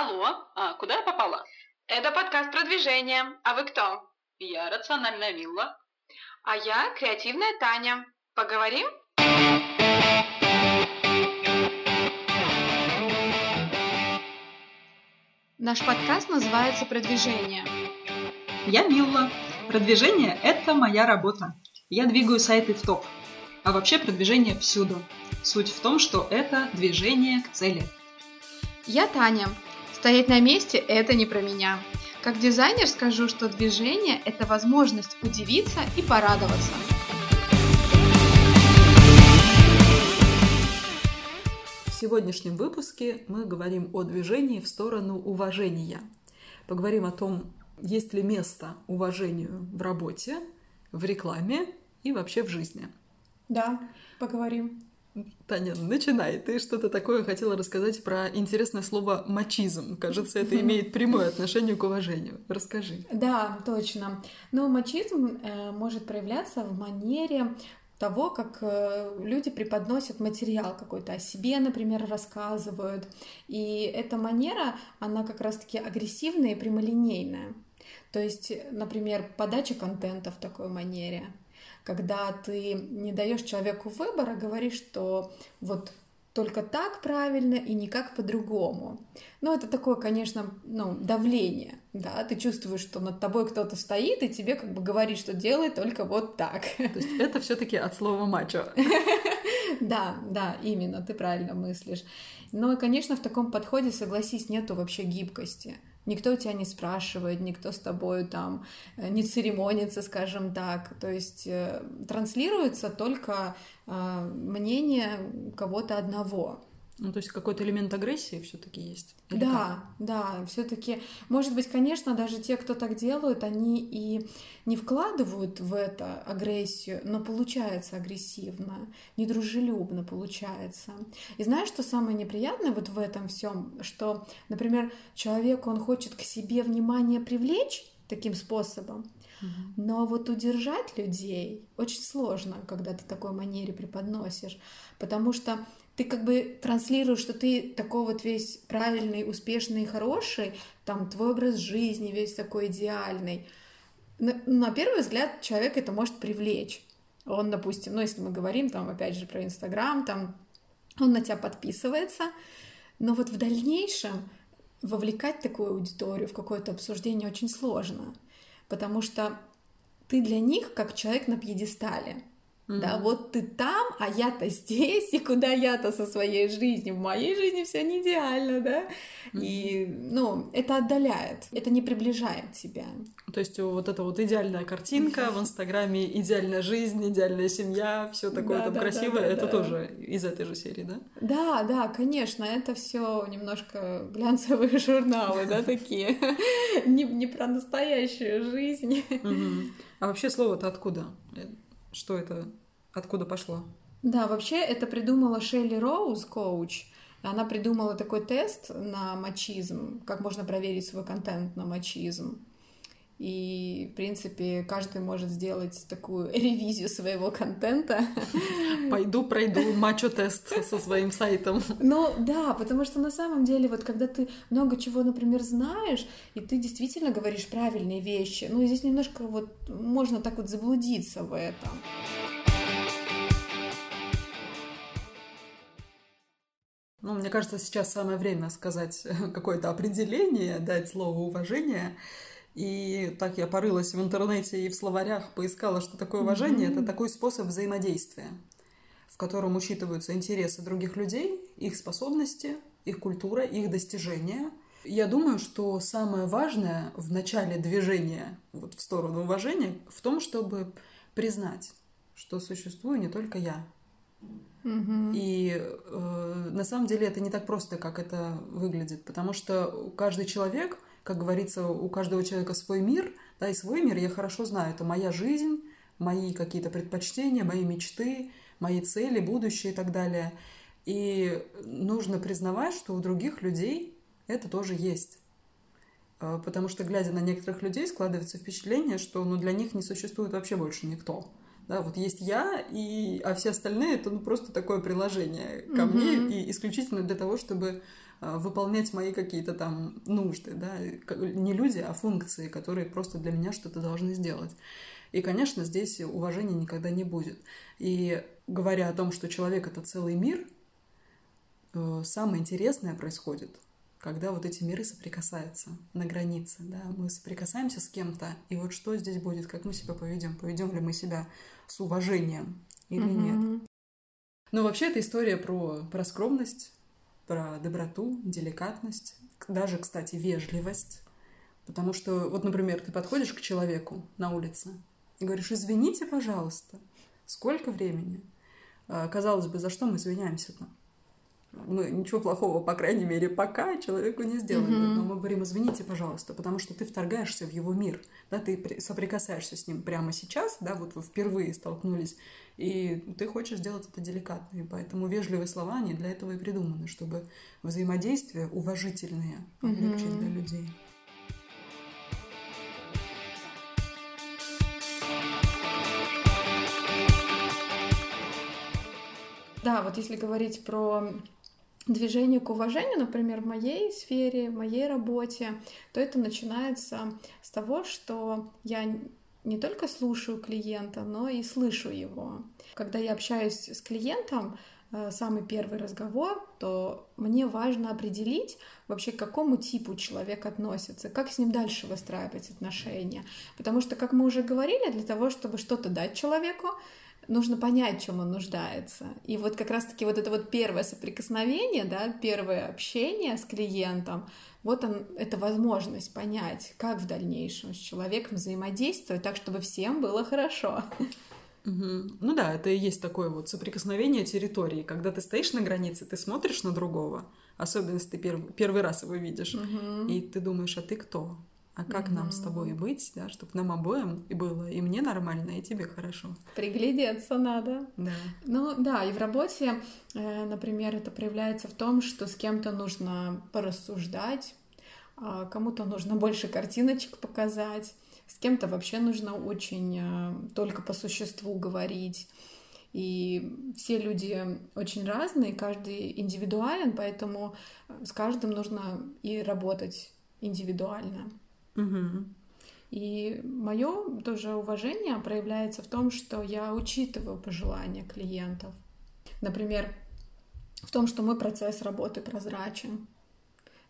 Алло, а куда я попала? Это подкаст продвижения. А вы кто? Я рациональная Милла. А я креативная Таня. Поговорим? Наш подкаст называется «Продвижение». Я Милла. Продвижение – это моя работа. Я двигаю сайты в топ. А вообще продвижение всюду. Суть в том, что это движение к цели. Я Таня. Стоять на месте – это не про меня. Как дизайнер скажу, что движение – это возможность удивиться и порадоваться. В сегодняшнем выпуске мы говорим о движении в сторону уважения. Поговорим о том, есть ли место уважению в работе, в рекламе и вообще в жизни. Да, поговорим. Таня, начинай. Ты что-то такое хотела рассказать про интересное слово мачизм. Кажется, это имеет прямое отношение к уважению. Расскажи. Да, точно. Но мачизм э, может проявляться в манере того, как э, люди преподносят материал какой-то о себе, например, рассказывают. И эта манера, она как раз-таки агрессивная и прямолинейная. То есть, например, подача контента в такой манере — когда ты не даешь человеку выбора, говоришь, что вот только так правильно и никак по-другому. Ну, это такое, конечно, ну, давление, да, ты чувствуешь, что над тобой кто-то стоит, и тебе как бы говорит, что делай только вот так. То есть это все таки от слова мачо. Да, да, именно, ты правильно мыслишь. Но, конечно, в таком подходе, согласись, нету вообще гибкости никто тебя не спрашивает, никто с тобой там э, не церемонится, скажем так. То есть э, транслируется только э, мнение кого-то одного. Ну, то есть какой-то элемент агрессии все-таки есть. Да, как? да, все-таки, может быть, конечно, даже те, кто так делают, они и не вкладывают в это агрессию, но получается агрессивно, недружелюбно получается. И знаешь, что самое неприятное вот в этом всем, что, например, человек, он хочет к себе внимание привлечь таким способом, но вот удержать людей очень сложно, когда ты такой манере преподносишь, потому что ты как бы транслируешь, что ты такой вот весь правильный, успешный, хороший, там твой образ жизни весь такой идеальный. На, на первый взгляд человек это может привлечь. Он, допустим, ну если мы говорим там опять же про Инстаграм, там он на тебя подписывается, но вот в дальнейшем вовлекать такую аудиторию в какое-то обсуждение очень сложно, потому что ты для них как человек на пьедестале. Mm-hmm. Да, вот ты там, а я-то здесь, и куда я-то со своей жизнью? В моей жизни все не идеально, да? Mm-hmm. И, ну, это отдаляет, это не приближает тебя. То есть вот эта вот идеальная картинка в Инстаграме, идеальная жизнь, идеальная семья, все такое да, там да, красивое, да, да, это да. тоже из этой же серии, да? Да, да, конечно, это все немножко глянцевые журналы, да, такие, не про настоящую жизнь. А вообще слово-то откуда? Что это Откуда пошло? Да, вообще это придумала Шелли Роуз, коуч. Она придумала такой тест на мачизм, как можно проверить свой контент на мачизм. И, в принципе, каждый может сделать такую ревизию своего контента. Пойду пройду мачо-тест со своим сайтом. Ну, да, потому что на самом деле, вот когда ты много чего, например, знаешь, и ты действительно говоришь правильные вещи, ну, здесь немножко вот можно так вот заблудиться в этом. Ну, мне кажется, сейчас самое время сказать какое-то определение, дать слово уважение. И так я порылась в интернете и в словарях, поискала, что такое уважение. Mm-hmm. Это такой способ взаимодействия, в котором учитываются интересы других людей, их способности, их культура, их достижения. Я думаю, что самое важное в начале движения вот в сторону уважения в том, чтобы признать, что существую не только я, и э, на самом деле это не так просто, как это выглядит, потому что каждый человек, как говорится, у каждого человека свой мир, да, и свой мир я хорошо знаю. Это моя жизнь, мои какие-то предпочтения, мои мечты, мои цели, будущее и так далее. И нужно признавать, что у других людей это тоже есть. Э, потому что, глядя на некоторых людей, складывается впечатление, что ну, для них не существует вообще больше никто Да, вот есть я, и, а все остальные это ну, просто такое приложение ко Мгм. мне, и исключительно для того, чтобы а, выполнять мои какие-то там нужды, да, не люди, а функции, которые просто для меня что-то должны сделать. И, конечно, здесь уважения никогда не будет. И говоря о том, что человек это целый мир, э, самое интересное происходит, когда вот эти миры соприкасаются на границе, да, мы соприкасаемся с кем-то, и вот что здесь будет, как мы себя поведем, поведем ли мы себя с уважением или нет. Мгм. Но вообще это история про, про скромность, про доброту, деликатность, даже, кстати, вежливость. Потому что, вот, например, ты подходишь к человеку на улице и говоришь, извините, пожалуйста, сколько времени? А, Казалось бы, за что мы извиняемся-то? Мы ничего плохого, по крайней мере, пока человеку не сделали. Мгм. Но мы говорим, извините, пожалуйста, потому что ты вторгаешься в его мир. Да, ты при- соприкасаешься с ним прямо сейчас, да, вот вы впервые столкнулись, и ты хочешь сделать это деликатно. И поэтому вежливые слова, они для этого и придуманы, чтобы взаимодействия уважительные облегчить Мгм. для людей. Да, вот если говорить про движение к уважению, например, в моей сфере, в моей работе, то это начинается с того, что я не только слушаю клиента, но и слышу его. Когда я общаюсь с клиентом, э, самый первый разговор, то мне важно определить вообще, к какому типу человек относится, как с ним дальше выстраивать отношения. Потому что, как мы уже говорили, для того, чтобы что-то дать человеку, нужно понять, в чем он нуждается. И вот как раз-таки вот это вот первое соприкосновение, да, первое общение с клиентом, вот он, это возможность понять, как в дальнейшем с человеком взаимодействовать так, чтобы всем было хорошо. Мгм. Ну да, это и есть такое вот соприкосновение территории. Когда ты стоишь на границе, ты смотришь на другого, особенно если ты перв- первый раз его видишь, и ты думаешь, а ты кто? А как нам с тобой быть, да, чтобы нам обоим и было и мне нормально, и тебе хорошо. Приглядеться надо. Да. Ну да, и в работе, э, например, это проявляется в том, что с кем-то нужно порассуждать, а кому-то нужно больше картиночек показать, с кем-то вообще нужно очень э, только по существу говорить. И все люди очень разные, каждый индивидуален, поэтому э, с каждым нужно и работать индивидуально. Мгм. И мое тоже уважение проявляется в том, что я учитываю пожелания клиентов. Например, в том, что мой процесс работы прозрачен.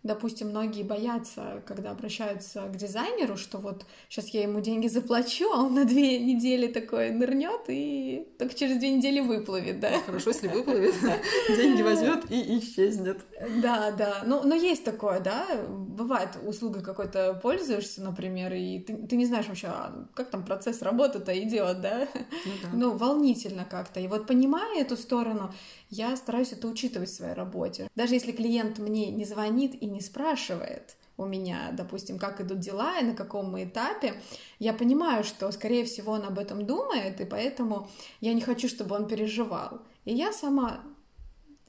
Допустим, многие боятся, когда обращаются к дизайнеру, что вот сейчас я ему деньги заплачу, а он на две недели такой нырнет и только через две недели выплывет, да? Хорошо, если выплывет, деньги возьмет и исчезнет. Да, да. Ну, но есть такое, да. Бывает, услугой какой-то пользуешься, например, и ты, ты не знаешь вообще, а как там процесс работы-то идет, да? Ну да. Ну, волнительно как-то. И вот понимая эту сторону, я стараюсь это учитывать в своей работе. Даже если клиент мне не звонит и не спрашивает у меня, допустим, как идут дела и на каком мы этапе, я понимаю, что, скорее всего, он об этом думает, и поэтому я не хочу, чтобы он переживал. И я сама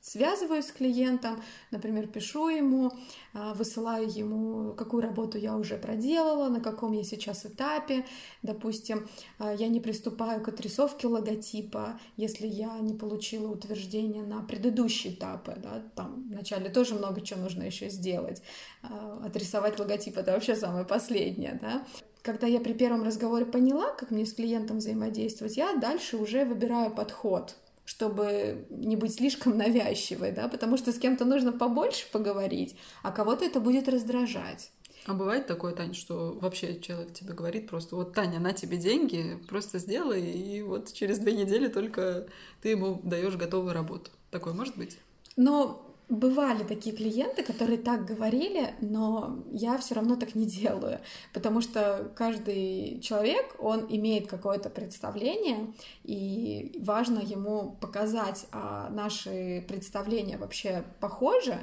связываюсь с клиентом, например, пишу ему, а, высылаю ему, какую работу я уже проделала, на каком я сейчас этапе. Допустим, а, я не приступаю к отрисовке логотипа, если я не получила утверждение на предыдущие этапы. Да? Там вначале тоже много чего нужно еще сделать. А, Отрисовать логотип — это вообще самое последнее. Да? Когда я при первом разговоре поняла, как мне с клиентом взаимодействовать, я дальше уже выбираю подход — чтобы не быть слишком навязчивой, да, потому что с кем-то нужно побольше поговорить, а кого-то это будет раздражать. А бывает такое, Таня, что вообще человек тебе говорит просто, вот, Таня, на тебе деньги, просто сделай, и вот через две недели только ты ему даешь готовую работу. Такое может быть? Но бывали такие клиенты, которые так говорили, но я все равно так не делаю, потому что каждый человек, он имеет какое-то представление, и важно ему показать, а наши представления вообще похожи,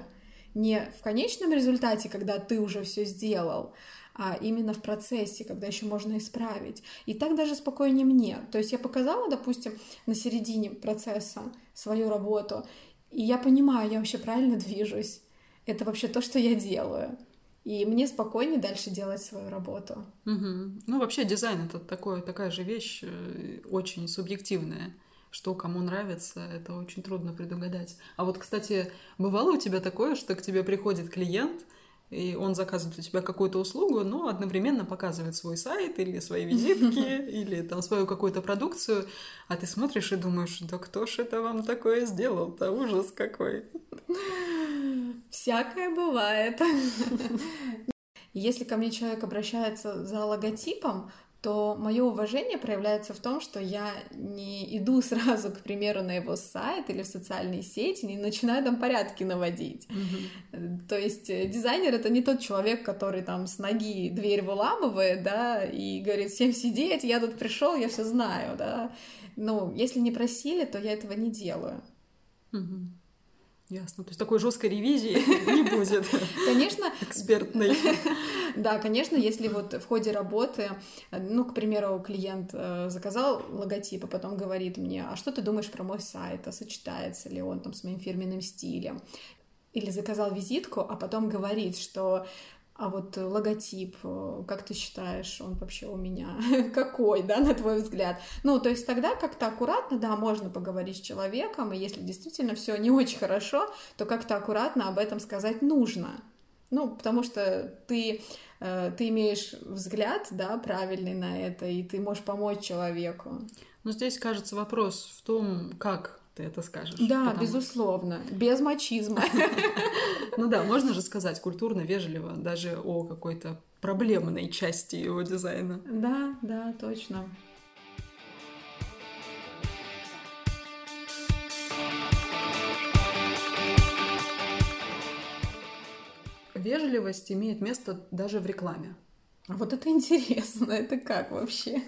не в конечном результате, когда ты уже все сделал, а именно в процессе, когда еще можно исправить. И так даже спокойнее мне. То есть я показала, допустим, на середине процесса свою работу, и я понимаю, я вообще правильно движусь. Это вообще то, что я делаю. И мне спокойнее дальше делать свою работу. Мгм. Ну, вообще дизайн это такое, такая же вещь, э, очень субъективная. Что кому нравится, это очень трудно предугадать. А вот, кстати, бывало у тебя такое, что к тебе приходит клиент, и он заказывает у тебя какую-то услугу, но одновременно показывает свой сайт или свои визитки, или там свою какую-то продукцию, а ты смотришь и думаешь, да кто ж это вам такое сделал-то? Ужас какой. Всякое бывает. Если ко мне человек обращается за логотипом, то мое уважение проявляется в том, что я не иду сразу, к примеру, на его сайт или в социальные сети, не начинаю там порядки наводить. То есть э, дизайнер это не тот человек, который там с ноги дверь выламывает, да, и говорит, всем сидеть, я тут пришел, я все знаю, да. Ну, если не просили, то я этого не делаю. Мгм. Ясно. То есть такой жесткой ревизии не будет Конечно, экспертной. Да, конечно, если вот в ходе работы, ну, к примеру, клиент э, заказал логотип, а потом говорит мне, а что ты думаешь про мой сайт, а сочетается ли он там с моим фирменным стилем? Или заказал визитку, а потом говорит, что а вот логотип, э, как ты считаешь, он вообще у меня какой, да, на твой взгляд? Ну, то есть тогда как-то аккуратно, да, можно поговорить с человеком, и если действительно все не очень хорошо, то как-то аккуратно об этом сказать нужно. Ну, потому что ты, э, ты имеешь взгляд, да, правильный на это, и ты можешь помочь человеку. Но здесь, кажется, вопрос в том, как ты это скажешь. Да, Потому- безусловно, без мачизма. Ну да, можно же сказать культурно, вежливо, даже о какой-то проблемной части его дизайна. Да, да, точно. Вежливость имеет место даже в рекламе. Вот это интересно, это как вообще?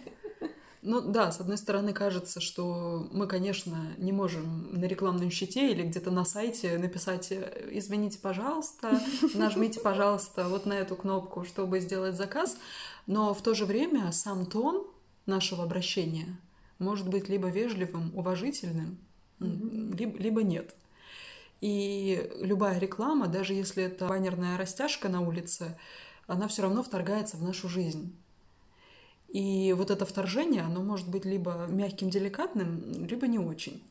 Ну да, с одной стороны кажется, что мы, конечно, не можем на рекламном щите или где-то на сайте написать э, «Извините, пожалуйста, нажмите, пожалуйста, вот на эту кнопку, чтобы сделать заказ», но в то же время сам тон нашего обращения может быть либо вежливым, уважительным, либо, либо нет. И любая реклама, даже если это баннерная растяжка на улице, она все равно вторгается в нашу жизнь. И вот это вторжение, оно может быть либо мягким, деликатным, либо не очень.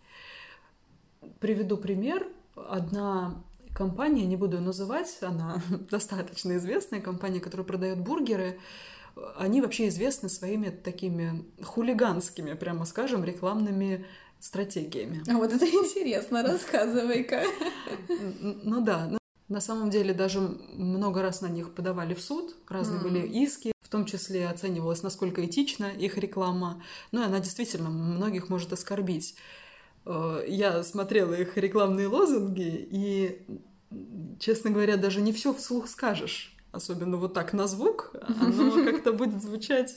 Приведу пример. Одна компания, не буду ее называть, она достаточно известная компания, которая продает бургеры. Они вообще известны своими такими хулиганскими, прямо скажем, рекламными стратегиями. А вот это интересно, рассказывай-ка. Ну да, на самом деле даже много раз на них подавали в суд, разные были иски, в том числе оценивалось, насколько этична их реклама. Ну и она действительно многих может оскорбить. Э, Я смотрела их рекламные лозунги, и, честно говоря, даже не все вслух скажешь. Особенно вот так на звук, оно как-то будет звучать,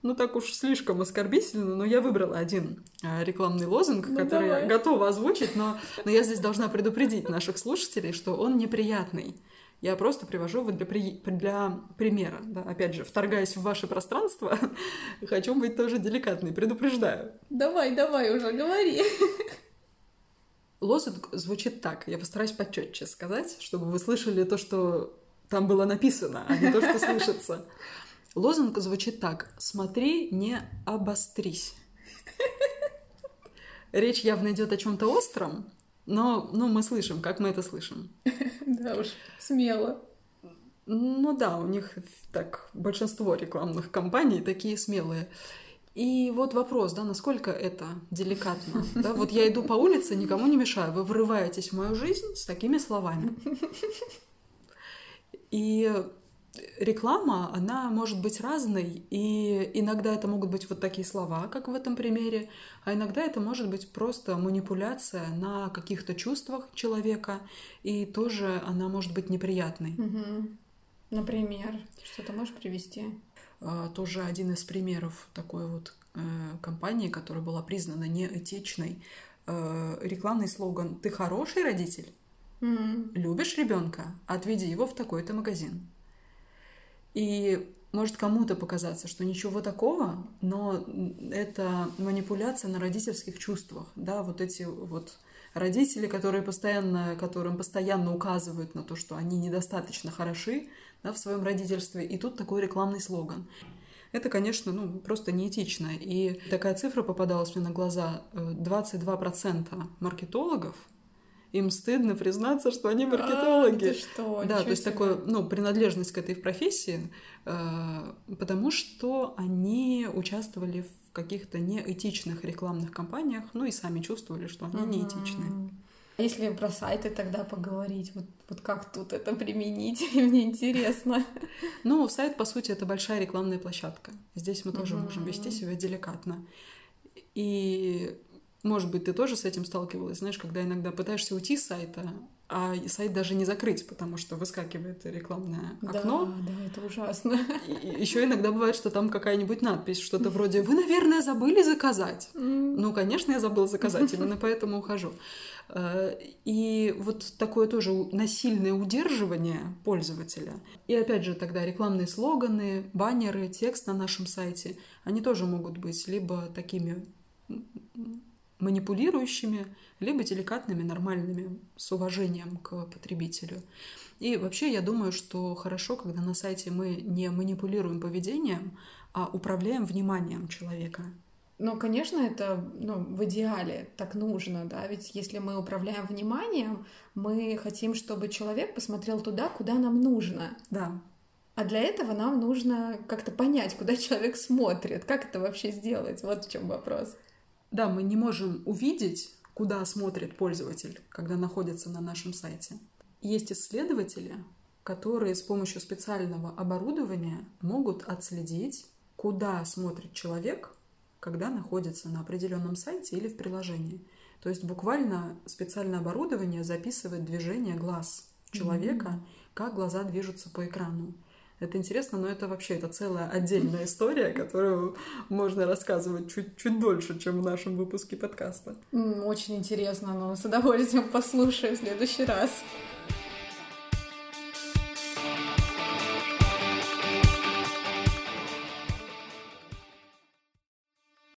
ну так уж слишком оскорбительно, но я выбрала один э, рекламный лозунг, Ну, который я давай. готова озвучить, но, но я здесь должна предупредить наших слушателей, что он неприятный. Я просто привожу его для, при- для примера. Да? Опять же, вторгаясь в ваше пространство, хочу быть тоже деликатной, предупреждаю. Давай, давай уже, говори. Лозунг звучит так. Я постараюсь почетче сказать, чтобы вы слышали то, что там было написано, а не то, что слышится. Лозунг звучит так. Смотри, не обострись. Речь явно идет о чем-то остром, но ну, мы слышим, как мы это слышим. Да уж, смело. Ну да, у них так большинство рекламных компаний такие смелые. И вот вопрос, да, насколько это деликатно. Да? Вот я иду по улице, никому не мешаю. Вы врываетесь в мою жизнь с такими словами. И реклама, она может быть разной, и иногда это могут быть вот такие слова, как в этом примере, а иногда это может быть просто манипуляция на каких-то чувствах человека, и тоже она может быть неприятной. Мгм. Например, что-то можешь привести? А, тоже один из примеров такой вот э, компании, которая была признана неэтичной. Э, рекламный слоган «Ты хороший родитель? Любишь ребенка? Отведи его в такой-то магазин». И может кому-то показаться, что ничего такого, но это манипуляция на родительских чувствах, да, вот эти вот родители, которые постоянно, которым постоянно указывают на то, что они недостаточно хороши да, в своем родительстве. И тут такой рекламный слоган. Это, конечно, ну, просто неэтично. И такая цифра попадалась мне на глаза. 22% маркетологов им стыдно признаться, что они маркетологи. А, ты что? Да, то есть такое, ну, принадлежность к этой профессии, э, потому что они участвовали в каких-то неэтичных рекламных кампаниях, ну и сами чувствовали, что они. А Если про сайты тогда поговорить, вот, вот как тут это применить, мне интересно. Ну, сайт, по сути, это большая рекламная площадка. Здесь мы тоже можем вести себя деликатно. И, может быть, ты тоже с этим сталкивалась, знаешь, когда иногда пытаешься уйти с сайта, а сайт даже не закрыть, потому что выскакивает рекламное окно. Да, да, это ужасно. Еще иногда бывает, что там какая-нибудь надпись, что-то вроде «Вы, наверное, забыли заказать». Ну, конечно, я забыл заказать, именно поэтому ухожу. Э, И вот такое тоже насильное удерживание пользователя. И опять же, тогда рекламные слоганы, баннеры, текст на нашем сайте, они тоже могут быть либо такими манипулирующими, либо деликатными, нормальными, с уважением к потребителю. И вообще я думаю, что хорошо, когда на сайте мы не манипулируем поведением, а управляем вниманием человека. Ну, конечно, это ну, в идеале так нужно, да, ведь если мы управляем вниманием, мы хотим, чтобы человек посмотрел туда, куда нам нужно. Да, А для этого нам нужно как-то понять, куда человек смотрит, как это вообще сделать, вот в чем вопрос. Да, мы не можем увидеть, куда смотрит пользователь, когда находится на нашем сайте. Есть исследователи, которые с помощью специального оборудования могут отследить, куда смотрит человек, когда находится на определенном сайте или в приложении. То есть буквально специальное оборудование записывает движение глаз человека, как глаза движутся по экрану. Это интересно, но это вообще это целая отдельная история, которую можно рассказывать чуть, чуть дольше, чем в нашем выпуске подкаста. Очень интересно, но с удовольствием послушаю в следующий раз.